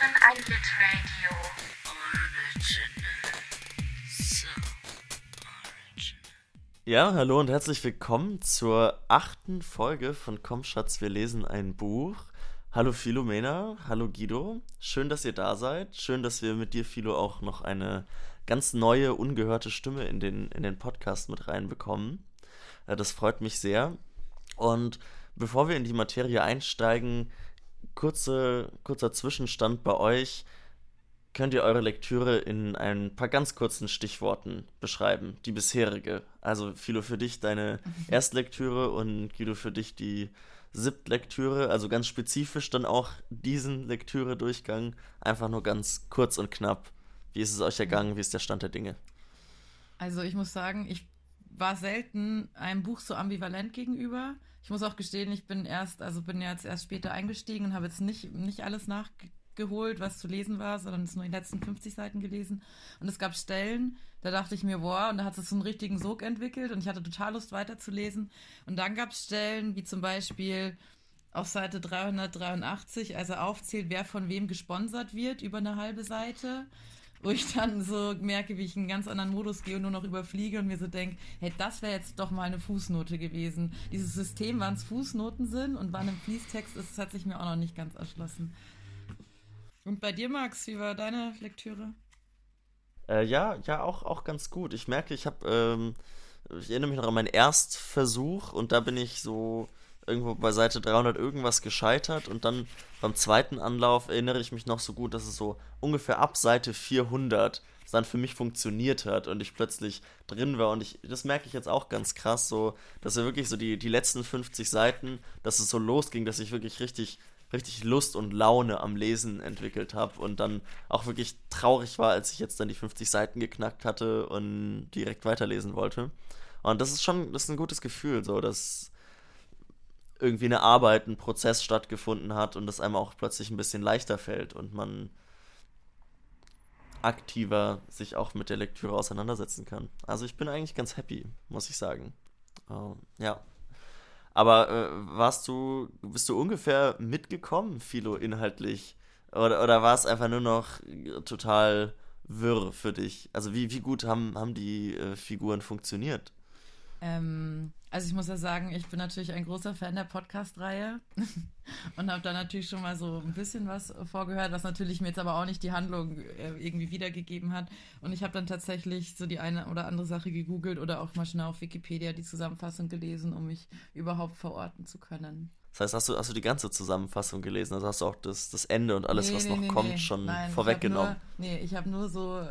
hören ein Lit Radio. Ja, hallo und herzlich willkommen zur achten Folge von Komm Schatz, wir lesen ein Buch. Hallo Philomena, hallo Guido. Schön, dass ihr da seid. Schön, dass wir mit dir, Philo, auch noch eine ganz neue, ungehörte Stimme in den, in den Podcast mit reinbekommen. Äh, Das freut mich sehr. Und bevor wir in die Materie einsteigen, kurze, kurzer Zwischenstand bei euch. Könnt ihr eure Lektüre in ein paar ganz kurzen Stichworten beschreiben? Die bisherige. Also, Philo, für dich deine Erstlektüre und Guido für dich die Siebtlektüre. Also ganz spezifisch dann auch diesen Lektüre-Durchgang. Einfach nur ganz kurz und knapp. Wie ist es euch ergangen? Wie ist der Stand der Dinge? Also ich muss sagen, ich war selten einem Buch so ambivalent gegenüber. Ich muss auch gestehen, ich bin erst, also bin jetzt erst später eingestiegen und habe jetzt nicht, nicht alles nachgeholt, was zu lesen war, sondern es nur die letzten 50 Seiten gelesen. Und es gab Stellen, da dachte ich mir, boah, und da hat es so einen richtigen Sog entwickelt und ich hatte total Lust weiterzulesen. Und dann gab es Stellen, wie zum Beispiel auf Seite 383, als er aufzählt, wer von wem gesponsert wird, über eine halbe Seite wo ich dann so merke, wie ich in einen ganz anderen Modus gehe und nur noch überfliege und mir so denke, hey, das wäre jetzt doch mal eine Fußnote gewesen. Dieses System, wann es Fußnoten sind und wann im Fließtext ist, hat sich mir auch noch nicht ganz erschlossen. Und bei dir, Max, wie war deine Lektüre? Äh, ja, ja, auch, auch ganz gut. Ich merke, ich habe, ähm, ich erinnere mich noch an meinen Erstversuch und da bin ich so irgendwo bei Seite 300 irgendwas gescheitert und dann beim zweiten Anlauf erinnere ich mich noch so gut, dass es so ungefähr ab Seite 400 es dann für mich funktioniert hat und ich plötzlich drin war und ich, das merke ich jetzt auch ganz krass, so, dass wir wirklich so die, die letzten 50 Seiten, dass es so losging, dass ich wirklich richtig richtig Lust und Laune am Lesen entwickelt habe und dann auch wirklich traurig war, als ich jetzt dann die 50 Seiten geknackt hatte und direkt weiterlesen wollte. Und das ist schon, das ist ein gutes Gefühl, so, dass irgendwie eine Arbeit, ein Prozess stattgefunden hat und das einem auch plötzlich ein bisschen leichter fällt und man aktiver sich auch mit der Lektüre auseinandersetzen kann. Also ich bin eigentlich ganz happy, muss ich sagen. Ähm, ja. Aber äh, warst du, bist du ungefähr mitgekommen, Philo, inhaltlich? Oder, oder war es einfach nur noch total wirr für dich? Also wie, wie gut haben, haben die äh, Figuren funktioniert? Ähm, also ich muss ja sagen, ich bin natürlich ein großer Fan der Podcast-Reihe und habe da natürlich schon mal so ein bisschen was vorgehört, was natürlich mir jetzt aber auch nicht die Handlung äh, irgendwie wiedergegeben hat. Und ich habe dann tatsächlich so die eine oder andere Sache gegoogelt oder auch mal schnell auf Wikipedia die Zusammenfassung gelesen, um mich überhaupt verorten zu können. Das heißt, hast du, hast du die ganze Zusammenfassung gelesen? Also hast du auch das, das Ende und alles, Nee, was nee, noch nee, kommt, schon Nein, vorweggenommen? Ich hab nur, nee, ich habe nur so,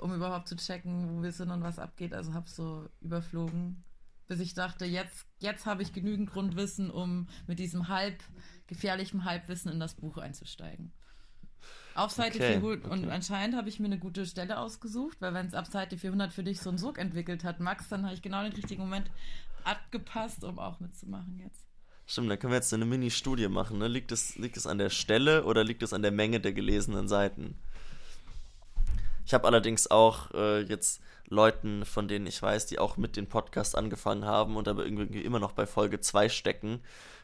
um überhaupt zu checken, wo wir sind und was abgeht, also habe so überflogen, bis ich dachte, jetzt, jetzt habe ich genügend Grundwissen, um mit diesem halb gefährlichen Halbwissen in das Buch einzusteigen. Auf Seite Okay, 400, und okay. anscheinend habe ich mir eine gute Stelle ausgesucht, weil wenn es ab Seite 400 für dich so einen Sog entwickelt hat, Max, dann habe ich genau den richtigen Moment abgepasst, um auch mitzumachen jetzt. Stimmt, dann können wir jetzt eine Mini-Studie machen. Ne? Liegt, es, liegt es an der Stelle oder liegt es an der Menge der gelesenen Seiten? Ich habe allerdings auch äh, jetzt Leuten, von denen ich weiß, die auch mit dem Podcast angefangen haben und aber irgendwie immer noch bei Folge 2 stecken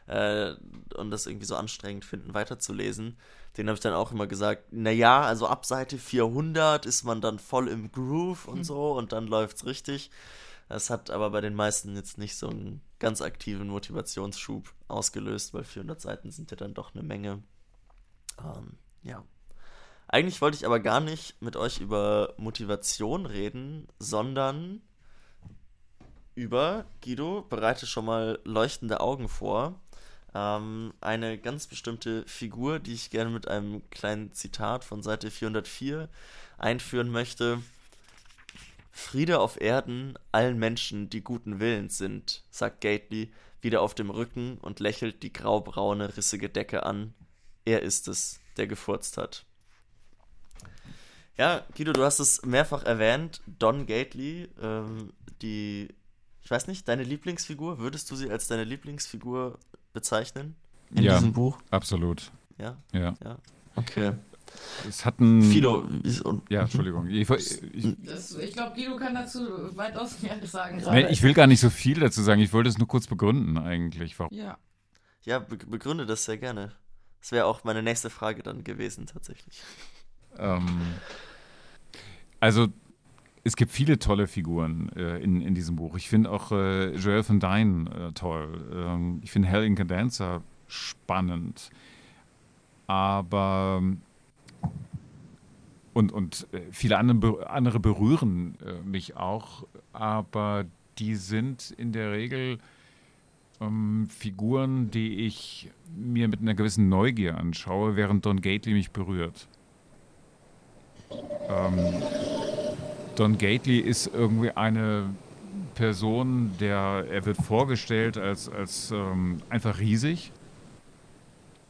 äh, und das irgendwie so anstrengend finden, weiterzulesen. Denen habe ich dann auch immer gesagt, naja, also ab Seite 400 ist man dann voll im Groove und so und dann läuft's richtig. Das hat aber bei den meisten jetzt nicht so einen ganz aktiven Motivationsschub ausgelöst, weil 400 Seiten sind ja dann doch eine Menge. Ähm, ja. Eigentlich wollte ich aber gar nicht mit euch über Motivation reden, sondern über, Guido, bereite schon mal leuchtende Augen vor. Ähm, eine ganz bestimmte Figur, die ich gerne mit einem kleinen Zitat von Seite 404 einführen möchte. Friede auf Erden allen Menschen, die guten Willens sind, sagt Gately, wieder auf dem Rücken und lächelt die graubraune, rissige Decke an. Er ist es, der gefurzt hat. Ja, Guido, du hast es mehrfach erwähnt. Don Gately, ähm, die, ich weiß nicht, deine Lieblingsfigur, würdest du sie als deine Lieblingsfigur bezeichnen in Ja. diesem Buch? Absolut. Ja, Ja. ja. Okay. Es hat ein. Fido, wie ist- und- Ja, Entschuldigung. Ich, ich, ich glaube, Guido kann dazu weitaus mehr sagen nee, ich will gar nicht so viel dazu sagen. Ich wollte es nur kurz begründen, eigentlich. Warum. ja. ja, be begründe das sehr gerne. Das wäre auch meine nächste Frage dann gewesen, tatsächlich. Ähm, also, es gibt viele tolle Figuren äh, in, in diesem Buch. Ich finde auch äh, Joel van Dyne äh, toll. Ähm, ich finde Hell Incandenza spannend. Aber und, und äh, viele andere, andere berühren äh, mich auch, aber die sind in der Regel ähm, Figuren, die ich mir mit einer gewissen Neugier anschaue, während Don Gately mich berührt. Ähm, Don Gately ist irgendwie eine Person, der er wird vorgestellt als, als ähm, einfach riesig,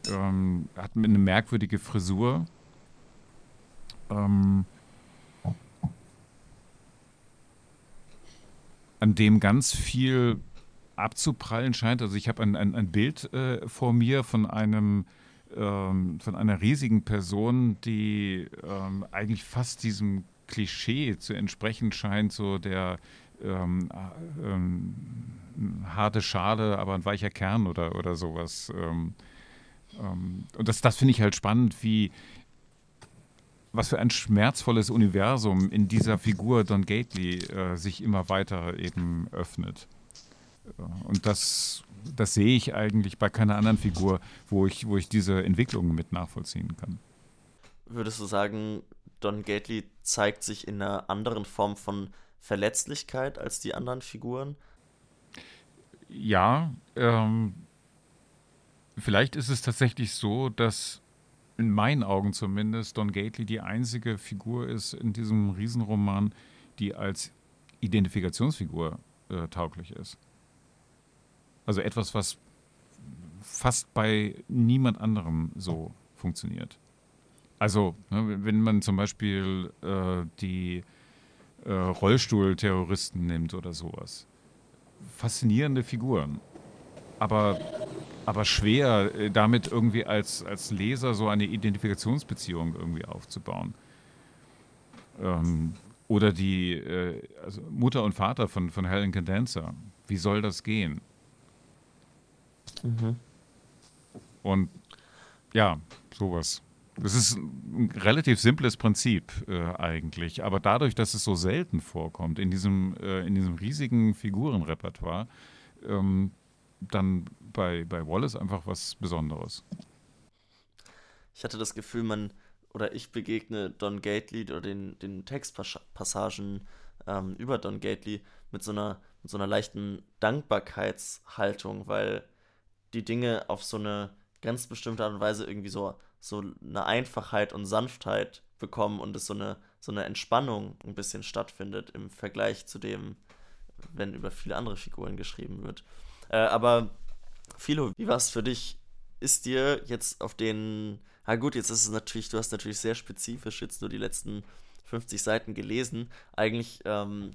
ähm, hat eine merkwürdige Frisur. Ähm, an dem ganz viel abzuprallen scheint. Also ich habe ein, ein, ein Bild äh, vor mir von einem ähm, von einer riesigen Person, die ähm, eigentlich fast diesem Klischee zu entsprechen scheint, so der ähm, äh, ähm, harte Schale, aber ein weicher Kern oder, oder sowas. Ähm, ähm, und das, das finde ich halt spannend, wie was für ein schmerzvolles Universum in dieser Figur Don Gately äh, sich immer weiter eben öffnet. Und das, das sehe ich eigentlich bei keiner anderen Figur, wo ich, wo ich diese Entwicklungen mit nachvollziehen kann. Würdest du sagen, Don Gately zeigt sich in einer anderen Form von Verletzlichkeit als die anderen Figuren? Ja, ähm, vielleicht ist es tatsächlich so, dass in meinen Augen zumindest Don Gately die einzige Figur ist in diesem Riesenroman, die als Identifikationsfigur äh, tauglich ist. Also etwas, was fast bei niemand anderem so funktioniert. Also, ne, wenn man zum Beispiel äh, die äh, Rollstuhlterroristen nimmt oder sowas. Faszinierende Figuren. Aber, aber schwer, äh, damit irgendwie als, als Leser so eine Identifikationsbeziehung irgendwie aufzubauen. Ähm, oder die äh, also Mutter und Vater von, von Helen Condenser. Wie soll das gehen? Mhm. Und ja, sowas. Das ist ein relativ simples Prinzip äh, eigentlich, aber dadurch, dass es so selten vorkommt in diesem, äh, in diesem riesigen Figurenrepertoire, ähm, dann bei, bei Wallace einfach was Besonderes. Ich hatte das Gefühl, man oder ich begegne Don Gately oder den, den Textpassagen ähm, über Don Gately mit so einer mit so einer leichten Dankbarkeitshaltung, weil die Dinge auf so eine ganz bestimmte Art und Weise irgendwie so, so eine Einfachheit und Sanftheit bekommen und es so eine, so eine Entspannung ein bisschen stattfindet im Vergleich zu dem, wenn über viele andere Figuren geschrieben wird. Äh, aber Philo, wie war es für dich? Ist dir jetzt auf den, na gut, jetzt ist es natürlich, du hast natürlich sehr spezifisch jetzt nur die letzten 50 Seiten gelesen. Eigentlich ähm,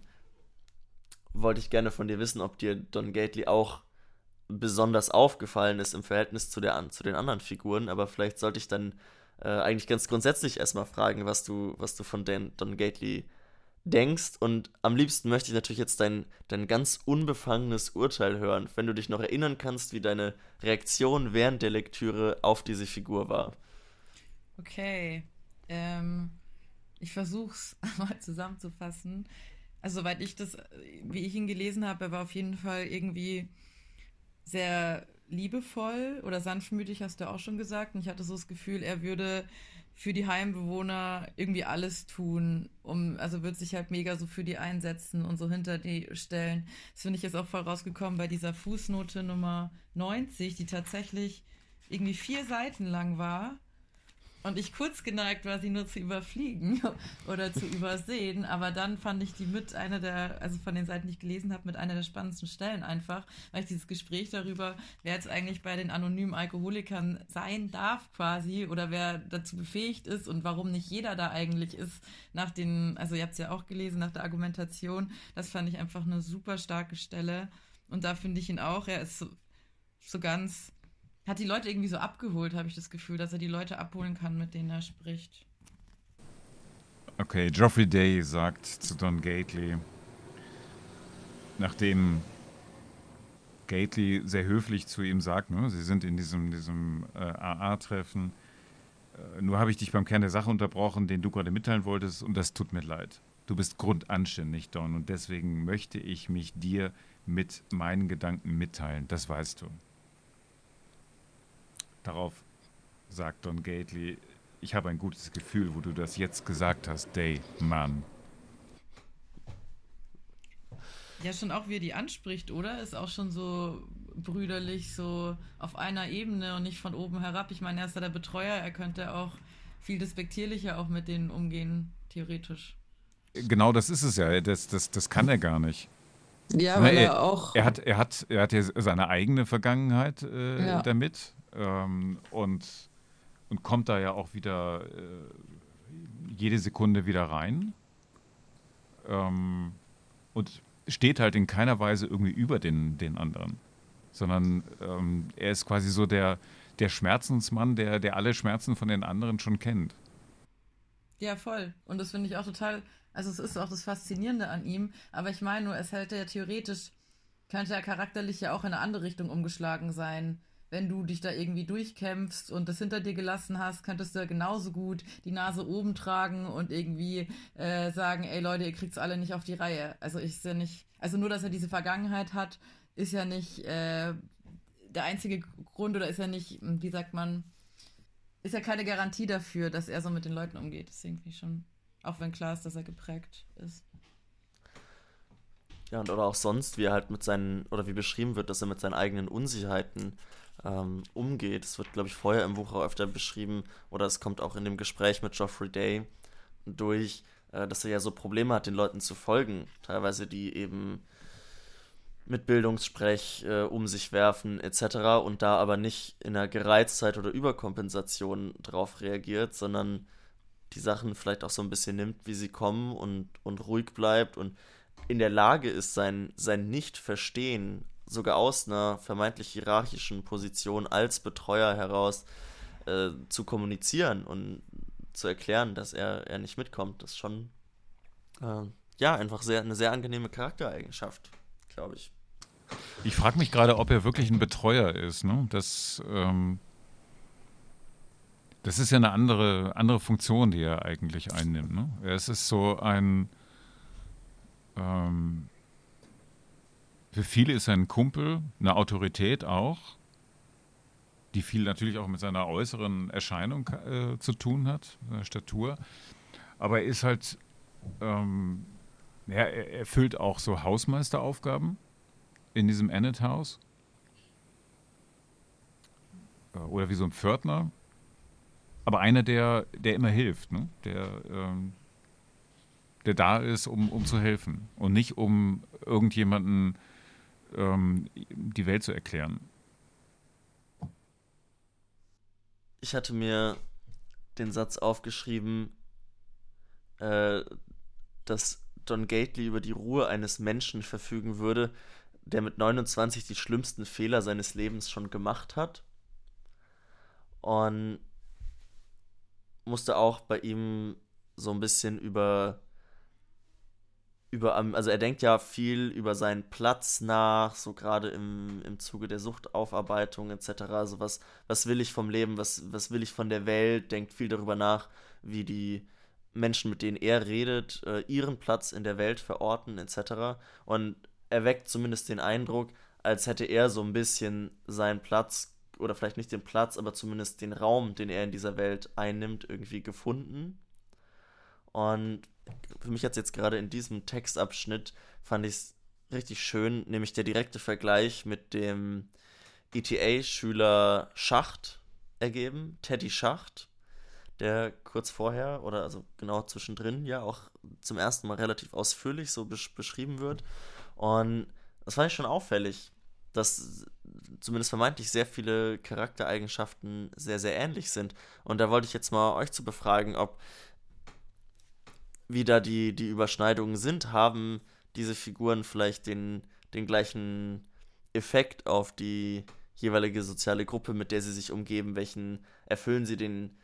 wollte ich gerne von dir wissen, ob dir Don Gately auch besonders aufgefallen ist im Verhältnis zu, der, zu den anderen Figuren, aber vielleicht sollte ich dann äh, eigentlich ganz grundsätzlich erstmal fragen, was du, was du von Dan, Don Gately denkst. Und am liebsten möchte ich natürlich jetzt dein, dein ganz unbefangenes Urteil hören, wenn du dich noch erinnern kannst, wie deine Reaktion während der Lektüre auf diese Figur war. Okay. Ähm, ich versuche es mal zusammenzufassen. Also, soweit ich das, wie ich ihn gelesen habe, er war auf jeden Fall irgendwie sehr liebevoll oder sanftmütig, hast du auch schon gesagt. Und ich hatte so das Gefühl, er würde für die Heimbewohner irgendwie alles tun, um, also wird sich halt mega so für die einsetzen und so hinter die stellen. Das finde ich jetzt auch voll rausgekommen bei dieser Fußnote Nummer 90, die tatsächlich irgendwie vier Seiten lang war und ich kurz geneigt war, sie nur zu überfliegen oder zu übersehen. Aber dann fand ich die mit einer der, also von den Seiten, die ich gelesen habe, mit einer der spannendsten Stellen einfach, weil ich dieses Gespräch darüber, wer jetzt eigentlich bei den anonymen Alkoholikern sein darf quasi oder wer dazu befähigt ist und warum nicht jeder da eigentlich ist, nach den, also ihr habt es ja auch gelesen, nach der Argumentation, das fand ich einfach eine super starke Stelle. Und da finde ich ihn auch, er ist so, so ganz hat die Leute irgendwie so abgeholt, habe ich das Gefühl, dass er die Leute abholen kann, mit denen er spricht. Okay, Geoffrey Day sagt zu Don Gately, nachdem Gately sehr höflich zu ihm sagt, ne? sie sind in diesem, diesem äh, AA-Treffen, äh, nur habe ich dich beim Kern der Sache unterbrochen, den du gerade mitteilen wolltest und das tut mir leid. Du bist grundanständig, Don, und deswegen möchte ich mich dir mit meinen Gedanken mitteilen, das weißt du. Darauf sagt Don Gately, ich habe ein gutes Gefühl, wo du das jetzt gesagt hast, Day, Mann. Ja, schon auch, wie er die anspricht, oder? Ist auch schon so brüderlich, so auf einer Ebene und nicht von oben herab. Ich meine, er ist ja der Betreuer, er könnte auch viel despektierlicher auch mit denen umgehen, theoretisch. Genau, das ist es ja. Das, das, das kann er gar nicht. Ja, weil er, er, auch. Er hat, er, hat, er hat ja seine eigene Vergangenheit äh, ja. damit ähm, und, und kommt da ja auch wieder äh, jede Sekunde wieder rein. Ähm, und steht halt in keiner Weise irgendwie über den, den anderen, sondern ähm, er ist quasi so der, der Schmerzensmann, der, der alle Schmerzen von den anderen schon kennt. Ja, voll. Und das finde ich auch total, also es ist auch das Faszinierende an ihm, aber ich meine nur, es hätte ja theoretisch, könnte er charakterlich ja auch in eine andere Richtung umgeschlagen sein wenn du dich da irgendwie durchkämpfst und das hinter dir gelassen hast, könntest du genauso gut die Nase oben tragen und irgendwie äh, sagen, ey Leute, ihr kriegt's alle nicht auf die Reihe. Also ich ja nicht, also nur, dass er diese Vergangenheit hat, ist ja nicht äh, der einzige Grund oder ist ja nicht, wie sagt man, ist ja keine Garantie dafür, dass er so mit den Leuten umgeht. Deswegen finde ich schon, auch wenn klar ist, dass er geprägt ist. Ja, und oder auch sonst, wie er halt mit seinen, oder wie beschrieben wird, dass er mit seinen eigenen Unsicherheiten ähm, umgeht. Es wird, glaube ich, vorher im Buch auch öfter beschrieben, oder es kommt auch in dem Gespräch mit Geoffrey Day durch, äh, dass er ja so Probleme hat, den Leuten zu folgen. Teilweise die eben mit Bildungssprech äh, um sich werfen etc. und da aber nicht in einer Gereiztheit oder Überkompensation drauf reagiert, sondern die Sachen vielleicht auch so ein bisschen nimmt, wie sie kommen und, und ruhig bleibt und in der Lage ist, sein, sein Nicht-Verstehen sogar aus einer vermeintlich hierarchischen Position als Betreuer heraus äh, zu kommunizieren und zu erklären, dass er, er nicht mitkommt, das ist schon äh, ja einfach sehr, eine sehr angenehme Charaktereigenschaft, glaube ich. Ich frage mich gerade, ob er wirklich ein Betreuer ist. Ne? Das, ähm, das ist ja eine andere, andere Funktion, die er eigentlich einnimmt. Ne? Es ist so ein ähm, für viele ist er ein Kumpel, eine Autorität auch, die viel natürlich auch mit seiner äußeren Erscheinung äh, zu tun hat, seiner Statur. Aber er ist halt, ähm, ja, er erfüllt auch so Hausmeisteraufgaben in diesem Ennet House. Äh, oder wie so ein Pförtner. Aber einer, der, der immer hilft, ne? der, ähm, der da ist, um, um zu helfen. Und nicht um irgendjemanden ähm, die Welt zu erklären. Ich hatte mir den Satz aufgeschrieben, äh, dass Don Gately über die Ruhe eines Menschen verfügen würde, der mit 29 die schlimmsten Fehler seines Lebens schon gemacht hat. Und musste auch bei ihm so ein bisschen über über, also er denkt ja viel über seinen Platz nach, so gerade im, im Zuge der Suchtaufarbeitung etc. Also was, was will ich vom Leben, was, was will ich von der Welt, denkt viel darüber nach, wie die Menschen, mit denen er redet, äh, ihren Platz in der Welt verorten etc. Und er weckt zumindest den Eindruck, als hätte er so ein bisschen seinen Platz oder vielleicht nicht den Platz, aber zumindest den Raum, den er in dieser Welt einnimmt, irgendwie gefunden. Und für mich jetzt jetzt gerade in diesem Textabschnitt fand ich es richtig schön, nämlich der direkte Vergleich mit dem ETA-Schüler Schacht ergeben, Teddy Schacht, der kurz vorher oder also genau zwischendrin ja auch zum ersten Mal relativ ausführlich so besch beschrieben wird. Und das fand ich schon auffällig, dass zumindest vermeintlich sehr viele Charaktereigenschaften sehr, sehr ähnlich sind. Und da wollte ich jetzt mal euch zu befragen, ob wie da die, die Überschneidungen sind, haben diese Figuren vielleicht den, den gleichen Effekt auf die jeweilige soziale Gruppe, mit der sie sich umgeben, welchen erfüllen sie den,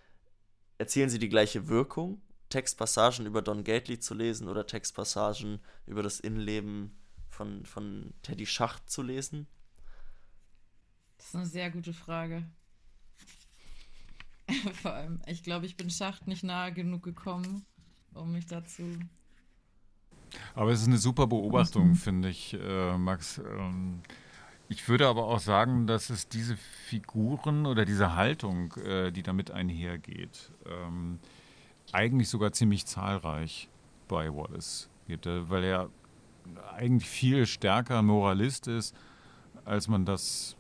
erzielen sie die gleiche Wirkung, Textpassagen über Don Gately zu lesen oder Textpassagen über das Innenleben von, von Teddy Schacht zu lesen. Das ist eine sehr gute Frage. Vor allem, ich glaube, ich bin Schacht nicht nahe genug gekommen, um mich dazu. Aber es ist eine super Beobachtung, finde ich, äh, Max. Ähm, ich würde aber auch sagen, dass es diese Figuren oder diese Haltung, äh, die damit einhergeht, ähm, eigentlich sogar ziemlich zahlreich bei Wallace gibt, äh, weil er eigentlich viel stärker Moralist ist, als man das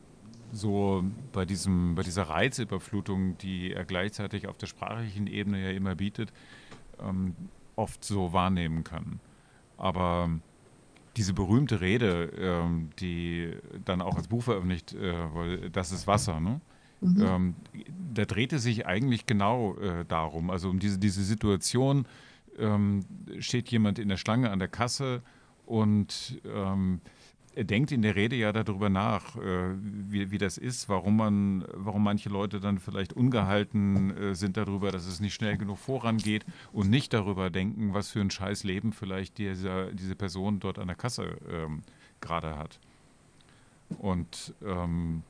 so bei, diesem, bei dieser Reizüberflutung, die er gleichzeitig auf der sprachlichen Ebene ja immer bietet, ähm, oft so wahrnehmen kann. Aber diese berühmte Rede, ähm, die dann auch als Buch veröffentlicht äh, das ist Wasser, ne? Mhm. Ähm, da drehte sich eigentlich genau äh, darum, also um diese, diese Situation, ähm, steht jemand in der Schlange an der Kasse und ähm, er denkt in der Rede ja darüber nach, äh, wie, wie das ist, warum man, warum manche Leute dann vielleicht ungehalten äh, sind darüber, dass es nicht schnell genug vorangeht und nicht darüber denken, was für ein scheiß Leben vielleicht dieser, diese Person dort an der Kasse ähm, gerade hat. Und ähm,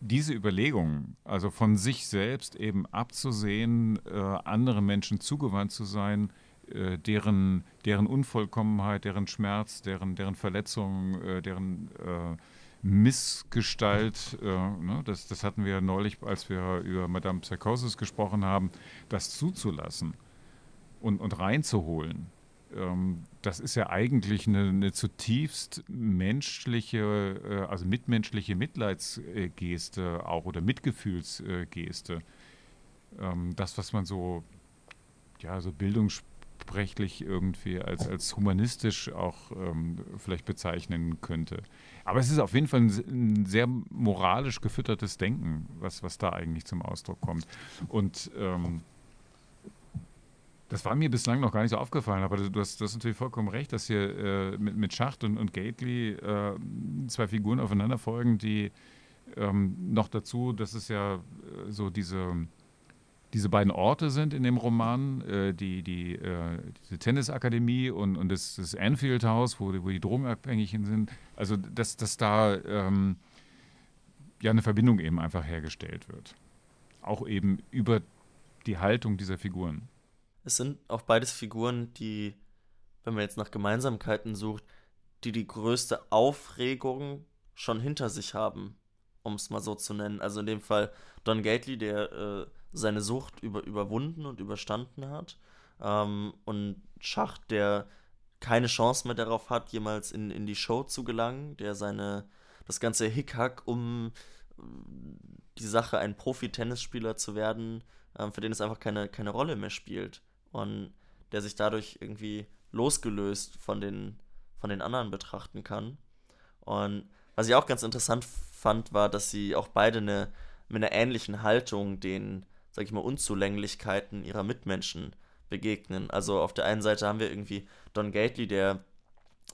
diese Überlegung, also von sich selbst eben abzusehen, äh, anderen Menschen zugewandt zu sein, deren, deren Unvollkommenheit, deren Schmerz, deren, deren Verletzung, äh, deren äh, Missgestalt, äh, ne, das, das hatten wir neulich, als wir über Madame Psychosis gesprochen haben, das zuzulassen und, und reinzuholen. Ähm, das ist ja eigentlich eine, eine zutiefst menschliche, äh, also mitmenschliche Mitleidsgeste auch oder Mitgefühlsgeste. Ähm, das, was man so, ja, so Bildungs rechtlich irgendwie als, als humanistisch auch ähm, vielleicht bezeichnen könnte. Aber es ist auf jeden Fall ein, sehr moralisch gefüttertes Denken, was, was da eigentlich zum Ausdruck kommt. Und ähm, das war mir bislang noch gar nicht so aufgefallen, aber du hast, du hast natürlich vollkommen recht, dass hier äh, mit, mit Schacht und, und Gately äh, zwei Figuren aufeinander folgen, die ähm, noch dazu, das ist ja äh, so diese diese beiden Orte sind in dem Roman, äh, die, die, äh, diese Tennisakademie und, und das, das Anfield House, wo, wo die Drogenabhängigen sind. Also, dass, dass da ähm, ja eine Verbindung eben einfach hergestellt wird. Auch eben über die Haltung dieser Figuren. Es sind auch beides Figuren, die, wenn man jetzt nach Gemeinsamkeiten sucht, die die größte Aufregung schon hinter sich haben, um es mal so zu nennen. Also in dem Fall Don Gately, der äh, seine Sucht über, überwunden und überstanden hat. Ähm, und Schacht, der keine Chance mehr darauf hat, jemals in, in die Show zu gelangen, der seine, das ganze Hickhack, um äh, die Sache, ein Profi-Tennisspieler zu werden, ähm, für den es einfach keine, keine Rolle mehr spielt. Und der sich dadurch irgendwie losgelöst von den, von den anderen betrachten kann. Und was ich auch ganz interessant fand, war, dass sie auch beide eine, mit einer ähnlichen Haltung den sag ich mal, Unzulänglichkeiten ihrer Mitmenschen begegnen. Also auf der einen Seite haben wir irgendwie Don Gately, der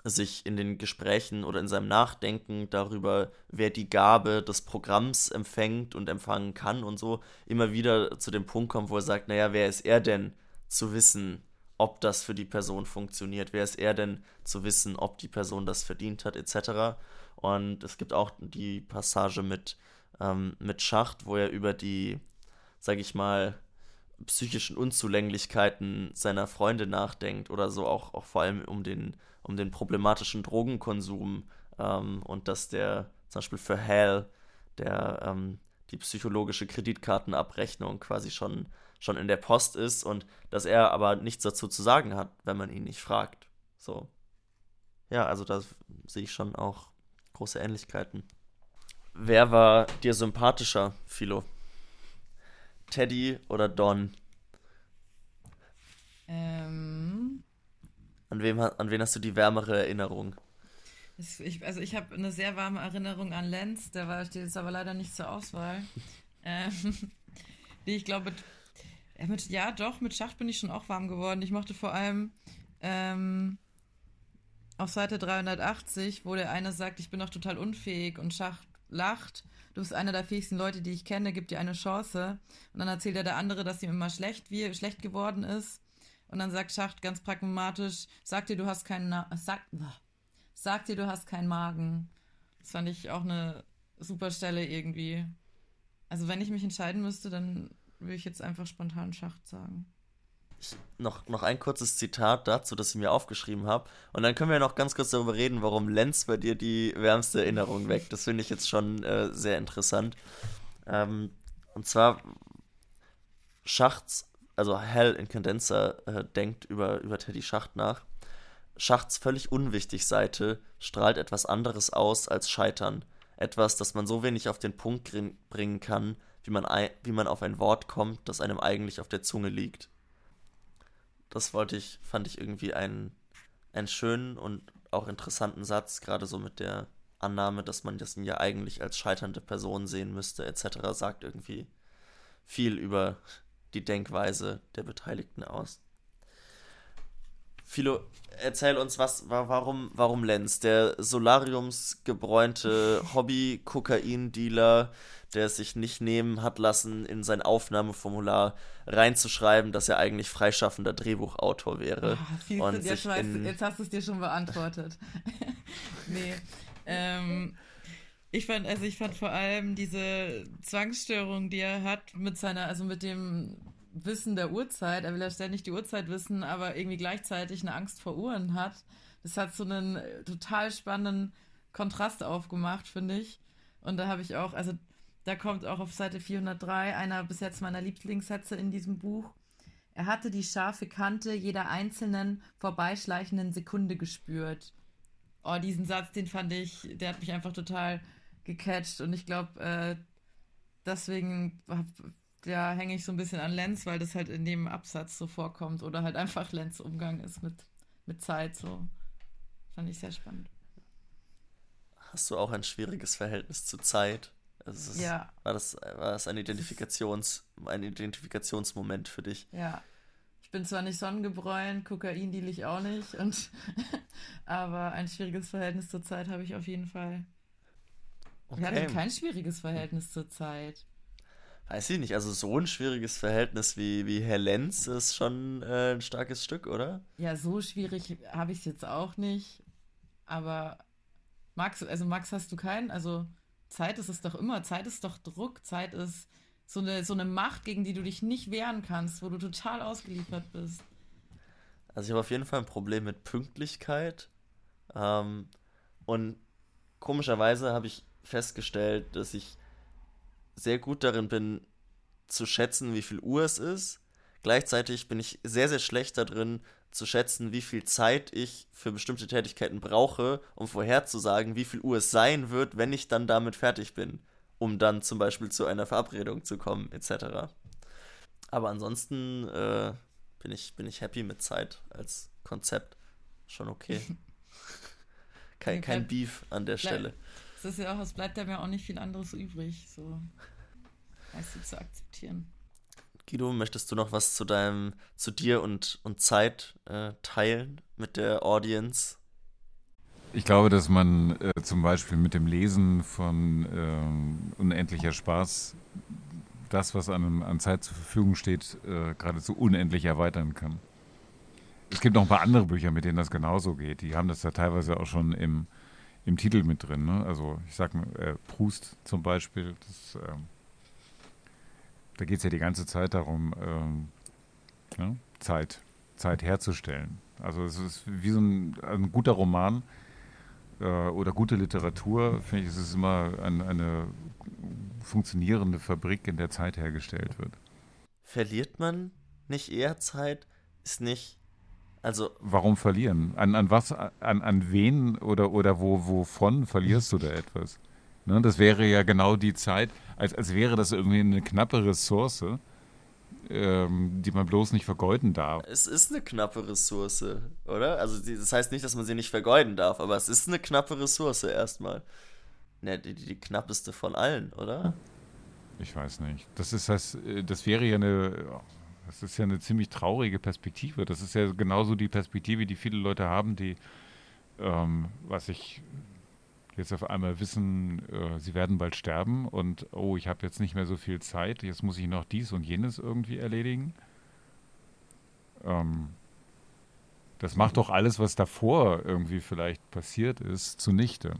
sich in den Gesprächen oder in seinem Nachdenken darüber, wer die Gabe des Programms empfängt und empfangen kann und so, immer wieder zu dem Punkt kommt, wo er sagt, naja, wer ist er denn zu wissen, ob das für die Person funktioniert? Wer ist er denn zu wissen, ob die Person das verdient hat, etc. Und es gibt auch die Passage mit, ähm, mit Schacht, wo er über die sag ich mal, psychischen Unzulänglichkeiten seiner Freunde nachdenkt oder so, auch, auch vor allem um den, um den problematischen Drogenkonsum ähm, und dass der zum Beispiel für Hal, der ähm, die psychologische Kreditkartenabrechnung quasi schon, schon in der Post ist und dass er aber nichts dazu zu sagen hat, wenn man ihn nicht fragt. So. Ja, also da sehe ich schon auch große Ähnlichkeiten. Wer war dir sympathischer, Philo? Teddy oder Don? Ähm. An, wem, an wen hast du die wärmere Erinnerung? Ich, also ich habe eine sehr warme Erinnerung an Lenz, der war, steht jetzt aber leider nicht zur Auswahl. ähm, die ich glaube, mit, mit, ja doch, mit Schacht bin ich schon auch warm geworden. Ich mochte vor allem ähm, auf Seite 380, wo der eine sagt, ich bin doch total unfähig und Schacht lacht du bist einer der fähigsten Leute, die ich kenne, gib dir eine Chance. Und dann erzählt er der andere, dass ihm immer schlecht, wie, schlecht geworden ist. Und dann sagt Schacht ganz pragmatisch, sag dir, du hast keinen, Na sag, sag dir, du hast keinen Magen. Das fand ich auch eine super Stelle irgendwie. Also wenn ich mich entscheiden müsste, dann würde ich jetzt einfach spontan Schacht sagen. Ich, noch, noch ein kurzes Zitat dazu, das ich mir aufgeschrieben habe. Und dann können wir noch ganz kurz darüber reden, warum Lenz bei dir die wärmste Erinnerung weckt. Das finde ich jetzt schon äh, sehr interessant. Ähm, und zwar Schachts, also Hell in Condenser äh, denkt über, über Teddy Schacht nach. Schachts völlig unwichtig Seite strahlt etwas anderes aus als Scheitern. Etwas, das man so wenig auf den Punkt bringen kann, wie man, wie man auf ein Wort kommt, das einem eigentlich auf der Zunge liegt. Das wollte ich, fand ich irgendwie einen, einen schönen und auch interessanten Satz, gerade so mit der Annahme, dass man das ja eigentlich als scheiternde Person sehen müsste, etc., sagt irgendwie viel über die Denkweise der Beteiligten aus. Philo, erzähl uns was, warum, warum Lenz, der solariumsgebräunte Hobby-Kokain-Dealer, der es sich nicht nehmen hat lassen, in sein Aufnahmeformular reinzuschreiben, dass er eigentlich freischaffender Drehbuchautor wäre. Oh, und jetzt, weißt, jetzt hast du es dir schon beantwortet. nee. Ähm, ich fand, also ich fand vor allem diese Zwangsstörung, die er hat mit seiner, also mit dem Wissen der Uhrzeit. Er will ja ständig die Uhrzeit wissen, aber irgendwie gleichzeitig eine Angst vor Uhren hat. Das hat so einen total spannenden Kontrast aufgemacht, finde ich. Und da habe ich auch, also da kommt auch auf Seite 403 einer bis jetzt meiner Lieblingssätze in diesem Buch. Er hatte die scharfe Kante jeder einzelnen vorbeischleichenden Sekunde gespürt. Oh, diesen Satz, den fand ich, der hat mich einfach total gecatcht und ich glaube, äh, deswegen ja, hänge ich so ein bisschen an Lenz, weil das halt in dem Absatz so vorkommt oder halt einfach Lenz Umgang ist mit, mit Zeit. So fand ich sehr spannend. Hast du auch ein schwieriges Verhältnis zu Zeit? Also ist, ja. War das, war das ein, Identifikations, ein Identifikationsmoment für dich? Ja. Ich bin zwar nicht sonnengebräunt, Kokain deal ich auch nicht, und, aber ein schwieriges Verhältnis zur Zeit habe ich auf jeden Fall. Okay. Ich hatte kein schwieriges Verhältnis zur Zeit. Weiß ich nicht, also so ein schwieriges Verhältnis wie, wie Herr Lenz ist schon äh, ein starkes Stück, oder? Ja, so schwierig habe ich es jetzt auch nicht. Aber Max, also Max, hast du keinen? Also Zeit ist es doch immer. Zeit ist doch Druck. Zeit ist so eine, so eine Macht, gegen die du dich nicht wehren kannst, wo du total ausgeliefert bist. Also ich habe auf jeden Fall ein Problem mit Pünktlichkeit. Ähm, und komischerweise habe ich festgestellt, dass ich sehr gut darin bin, zu schätzen, wie viel Uhr es ist. Gleichzeitig bin ich sehr, sehr schlecht darin, zu schätzen, wie viel Zeit ich für bestimmte Tätigkeiten brauche, um vorherzusagen, wie viel Uhr es sein wird, wenn ich dann damit fertig bin, um dann zum Beispiel zu einer Verabredung zu kommen, etc. Aber ansonsten äh, bin, ich, bin ich happy mit Zeit als Konzept. Schon okay. kein, kein Beef an der Stelle. Es ist ja auch, es bleibt ja auch nicht viel anderes übrig, so weißt du, zu akzeptieren. Guido, möchtest du noch was zu deinem, zu dir und, und Zeit äh, teilen mit der Audience? Ich glaube, dass man äh, zum Beispiel mit dem Lesen von äh, Unendlicher Spaß das, was einem an Zeit zur Verfügung steht, äh, geradezu unendlich erweitern kann. Es gibt noch ein paar andere Bücher, mit denen das genauso geht. Die haben das ja teilweise auch schon im im Titel mit drin. Ne? Also ich sag mal, äh, Proust zum Beispiel, das, ähm, da geht es ja die ganze Zeit darum, ähm, ja, Zeit, Zeit herzustellen. Also es ist wie so ein, ein guter Roman äh, oder gute Literatur, finde ich, es ist immer ein, eine funktionierende Fabrik, in der Zeit hergestellt wird. Verliert man nicht eher Zeit? Ist nicht also warum verlieren? An, an was, an, an wen oder, oder wo, wovon verlierst du da etwas? Ne, das wäre ja genau die Zeit, als, als wäre das irgendwie eine knappe Ressource, ähm, die man bloß nicht vergeuden darf. Es ist eine knappe Ressource, oder? Also das heißt nicht, dass man sie nicht vergeuden darf, aber es ist eine knappe Ressource erstmal. Ne, die, die knappeste von allen, oder? Ich weiß nicht. Das ist das, äh, das wäre ja eine das ist ja eine ziemlich traurige Perspektive. Das ist ja genauso die Perspektive, die viele Leute haben, die, ähm, was ich jetzt auf einmal wissen, äh, sie werden bald sterben und oh, ich habe jetzt nicht mehr so viel Zeit, jetzt muss ich noch dies und jenes irgendwie erledigen. Ähm, das macht doch alles, was davor irgendwie vielleicht passiert ist, zunichte.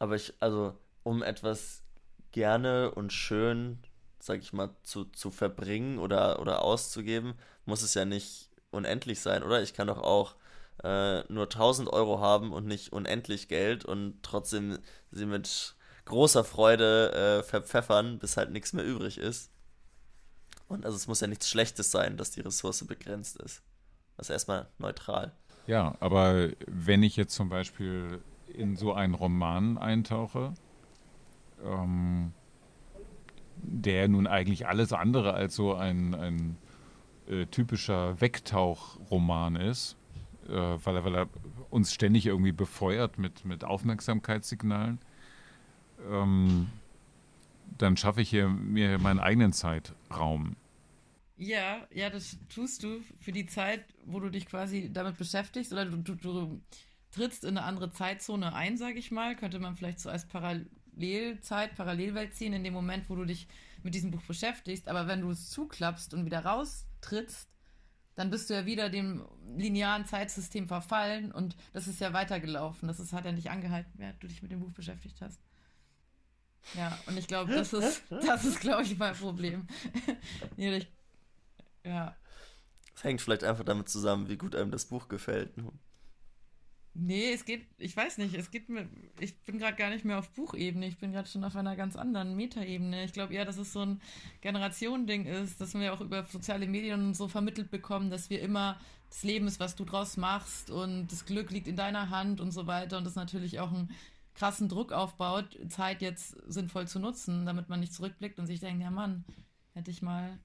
aber ich, also, um etwas gerne und schön, sag ich mal, zu, zu verbringen oder, oder auszugeben, muss es ja nicht unendlich sein, oder? Ich kann doch auch äh, nur 1000 Euro haben und nicht unendlich Geld und trotzdem sie mit großer Freude äh, verpfeffern, bis halt nichts mehr übrig ist. Und also es muss ja nichts Schlechtes sein, dass die Ressource begrenzt ist. Das ist erstmal neutral. Ja, aber wenn ich jetzt zum Beispiel in so einen Roman eintauche, ähm, der nun eigentlich alles andere als so ein, ein äh, typischer Wegtauchroman ist, äh, weil, er, weil er uns ständig irgendwie befeuert mit, mit Aufmerksamkeitssignalen, ähm, dann schaffe ich hier mir meinen eigenen Zeitraum. Ja, ja, das tust du für die Zeit, wo du dich quasi damit beschäftigst oder du, du, du trittst in eine andere Zeitzone ein, sage ich mal. Könnte man vielleicht so als Parallelzeit, Parallelwelt ziehen, in dem Moment, wo du dich mit diesem Buch beschäftigst. Aber wenn du es zuklappst und wieder raustrittst, dann bist du ja wieder dem linearen Zeitsystem verfallen und das ist ja weitergelaufen. Das ist, hat ja nicht angehalten, während du dich mit dem Buch beschäftigt hast. Ja, und ich glaube, das ist, das ist, glaube ich, mein Problem. ja. Es hängt vielleicht einfach damit zusammen, wie gut einem das Buch gefällt. Nee, es geht, ich weiß nicht, es geht mir, ich bin gerade gar nicht mehr auf Buchebene, ich bin gerade schon auf einer ganz anderen Metaebene. Ich glaube eher, dass es so ein Generationending ist, dass wir auch über soziale Medien so vermittelt bekommen, dass wir immer das Leben ist, was du draus machst und das Glück liegt in deiner Hand und so weiter und das natürlich auch einen krassen Druck aufbaut, Zeit jetzt sinnvoll zu nutzen, damit man nicht zurückblickt und sich denkt, ja Mann, hätte ich mal.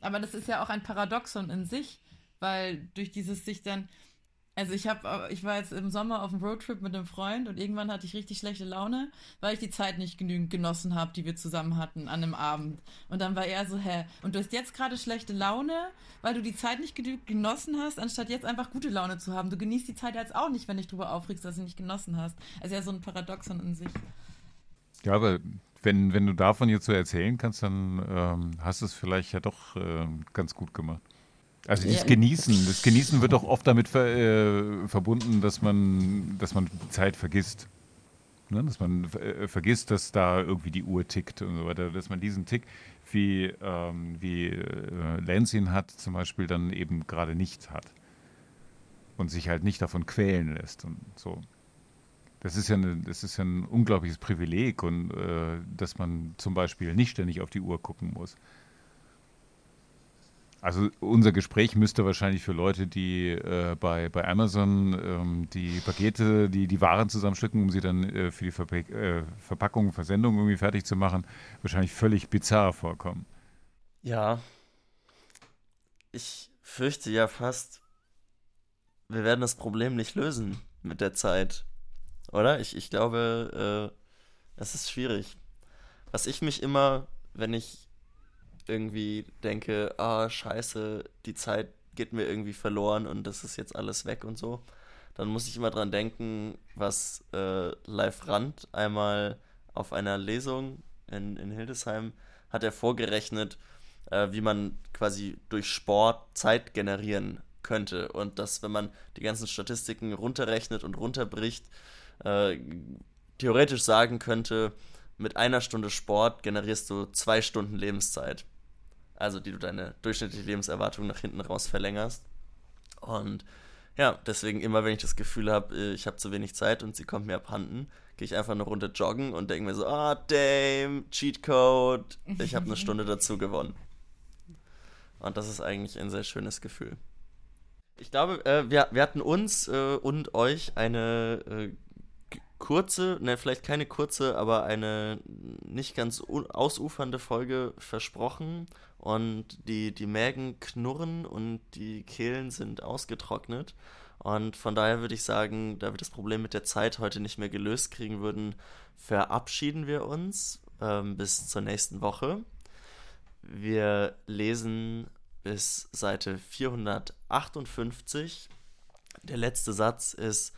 Aber das ist ja auch ein Paradoxon in sich, weil durch dieses sich dann, also ich habe, ich war jetzt im Sommer auf einem Roadtrip mit einem Freund und irgendwann hatte ich richtig schlechte Laune, weil ich die Zeit nicht genügend genossen habe, die wir zusammen hatten an einem Abend. Und dann war er so, hä, und du hast jetzt gerade schlechte Laune, weil du die Zeit nicht genügend genossen hast, anstatt jetzt einfach gute Laune zu haben. Du genießt die Zeit jetzt auch nicht, wenn dich darüber aufregst, dass du nicht genossen hast. Also ja, so ein Paradoxon in sich. Ja, aber wenn, wenn du davon jetzt so erzählen kannst, dann ähm, hast du es vielleicht ja doch äh, ganz gut gemacht. Also das Genießen, das Genießen wird auch oft damit ver, äh, verbunden, dass man, dass man die Zeit vergisst. Ne? Dass man äh, vergisst, dass da irgendwie die Uhr tickt und so weiter. Dass man diesen Tick, wie, ähm, wie äh, Lansing hat, zum Beispiel dann eben gerade nicht hat. Und sich halt nicht davon quälen lässt und so. Das ist ja, eine, das ist ja ein unglaubliches Privileg und äh, dass man zum Beispiel nicht ständig auf die Uhr gucken muss. Also unser Gespräch müsste wahrscheinlich für Leute, die äh, bei, bei Amazon ähm, die Pakete, die, die Waren zusammenstücken, um sie dann äh, für die Verpa äh, Verpackung, Versendung irgendwie fertig zu machen, wahrscheinlich völlig bizarr vorkommen. Ja. Ich fürchte ja fast, wir werden das Problem nicht lösen mit der Zeit. Oder? Ich, ich glaube, äh, es ist schwierig. Was ich mich immer, wenn ich irgendwie denke, ah, scheiße, die Zeit geht mir irgendwie verloren und das ist jetzt alles weg und so, dann muss ich immer dran denken, was äh, Live Rand einmal auf einer Lesung in, in Hildesheim hat er vorgerechnet, äh, wie man quasi durch Sport Zeit generieren könnte. Und dass, wenn man die ganzen Statistiken runterrechnet und runterbricht, äh, theoretisch sagen könnte, mit einer Stunde Sport generierst du zwei Stunden Lebenszeit also die du deine durchschnittliche Lebenserwartung nach hinten raus verlängerst. Und ja, deswegen immer, wenn ich das Gefühl habe, äh, ich habe zu wenig Zeit und sie kommt mir abhanden, gehe ich einfach eine Runde joggen und denke mir so, ah, oh, damn, Cheatcode, ich habe eine Stunde dazu gewonnen. Und das ist eigentlich ein sehr schönes Gefühl. Ich glaube, äh, wir, wir hatten uns äh, und euch eine äh, kurze, ne, vielleicht keine kurze, aber eine nicht ganz ausufernde Folge versprochen und die, die Mägen knurren und die Kehlen sind ausgetrocknet. Und von daher würde ich sagen, da wir das Problem mit der Zeit heute nicht mehr gelöst kriegen würden, verabschieden wir uns ähm, bis zur nächsten Woche. Wir lesen bis Seite 458. Der letzte Satz ist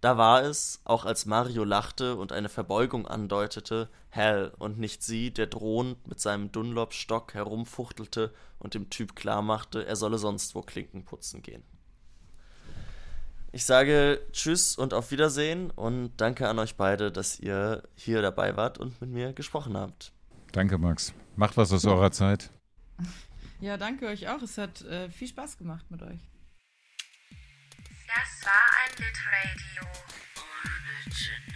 da war es, auch als Mario lachte und eine Verbeugung andeutete, Hal und nicht sie, der drohend mit seinem Dunlop-Stock herumfuchtelte und dem Typ klarmachte, er solle sonst wo Klinken putzen gehen. ich sage Tschüss und auf Wiedersehen und danke an euch beide, dass ihr hier dabei wart und mit mir gesprochen habt. Danke, Max. Macht was aus eurer Zeit. Ja, danke euch auch. Es hat äh, viel Spaß gemacht mit euch. Das war ein Litradio. Oh, Origin.